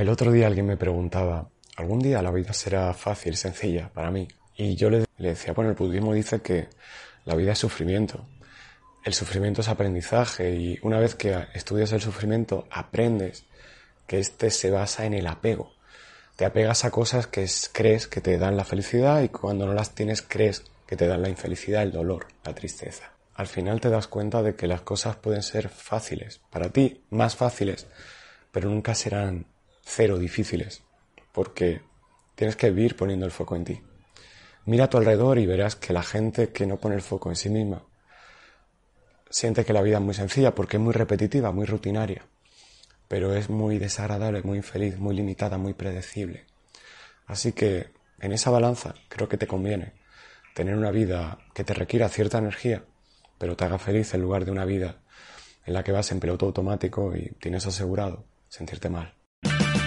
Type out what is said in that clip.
El otro día alguien me preguntaba, ¿algún día la vida será fácil, sencilla para mí? Y yo le, decía, bueno, el budismo dice que la vida es sufrimiento. El sufrimiento es aprendizaje y una vez que estudias el sufrimiento aprendes que este se basa en el apego. Te apegas a cosas que crees que te dan la felicidad y cuando no las tienes crees que te dan la infelicidad, el dolor, la tristeza. Al final te das cuenta de que las cosas pueden ser fáciles, para ti más fáciles, pero nunca serán cero difíciles, porque tienes que vivir poniendo el foco en ti. Mira a tu alrededor y verás que la gente que no pone el foco en sí misma siente que la vida es muy sencilla porque es muy repetitiva, muy rutinaria, pero es muy desagradable, muy infeliz, muy limitada, muy predecible. Así que en esa balanza creo que te conviene tener una vida que te requiera cierta energía, pero te haga feliz en lugar de una vida en la que vas en piloto automático y tienes asegurado sentirte mal.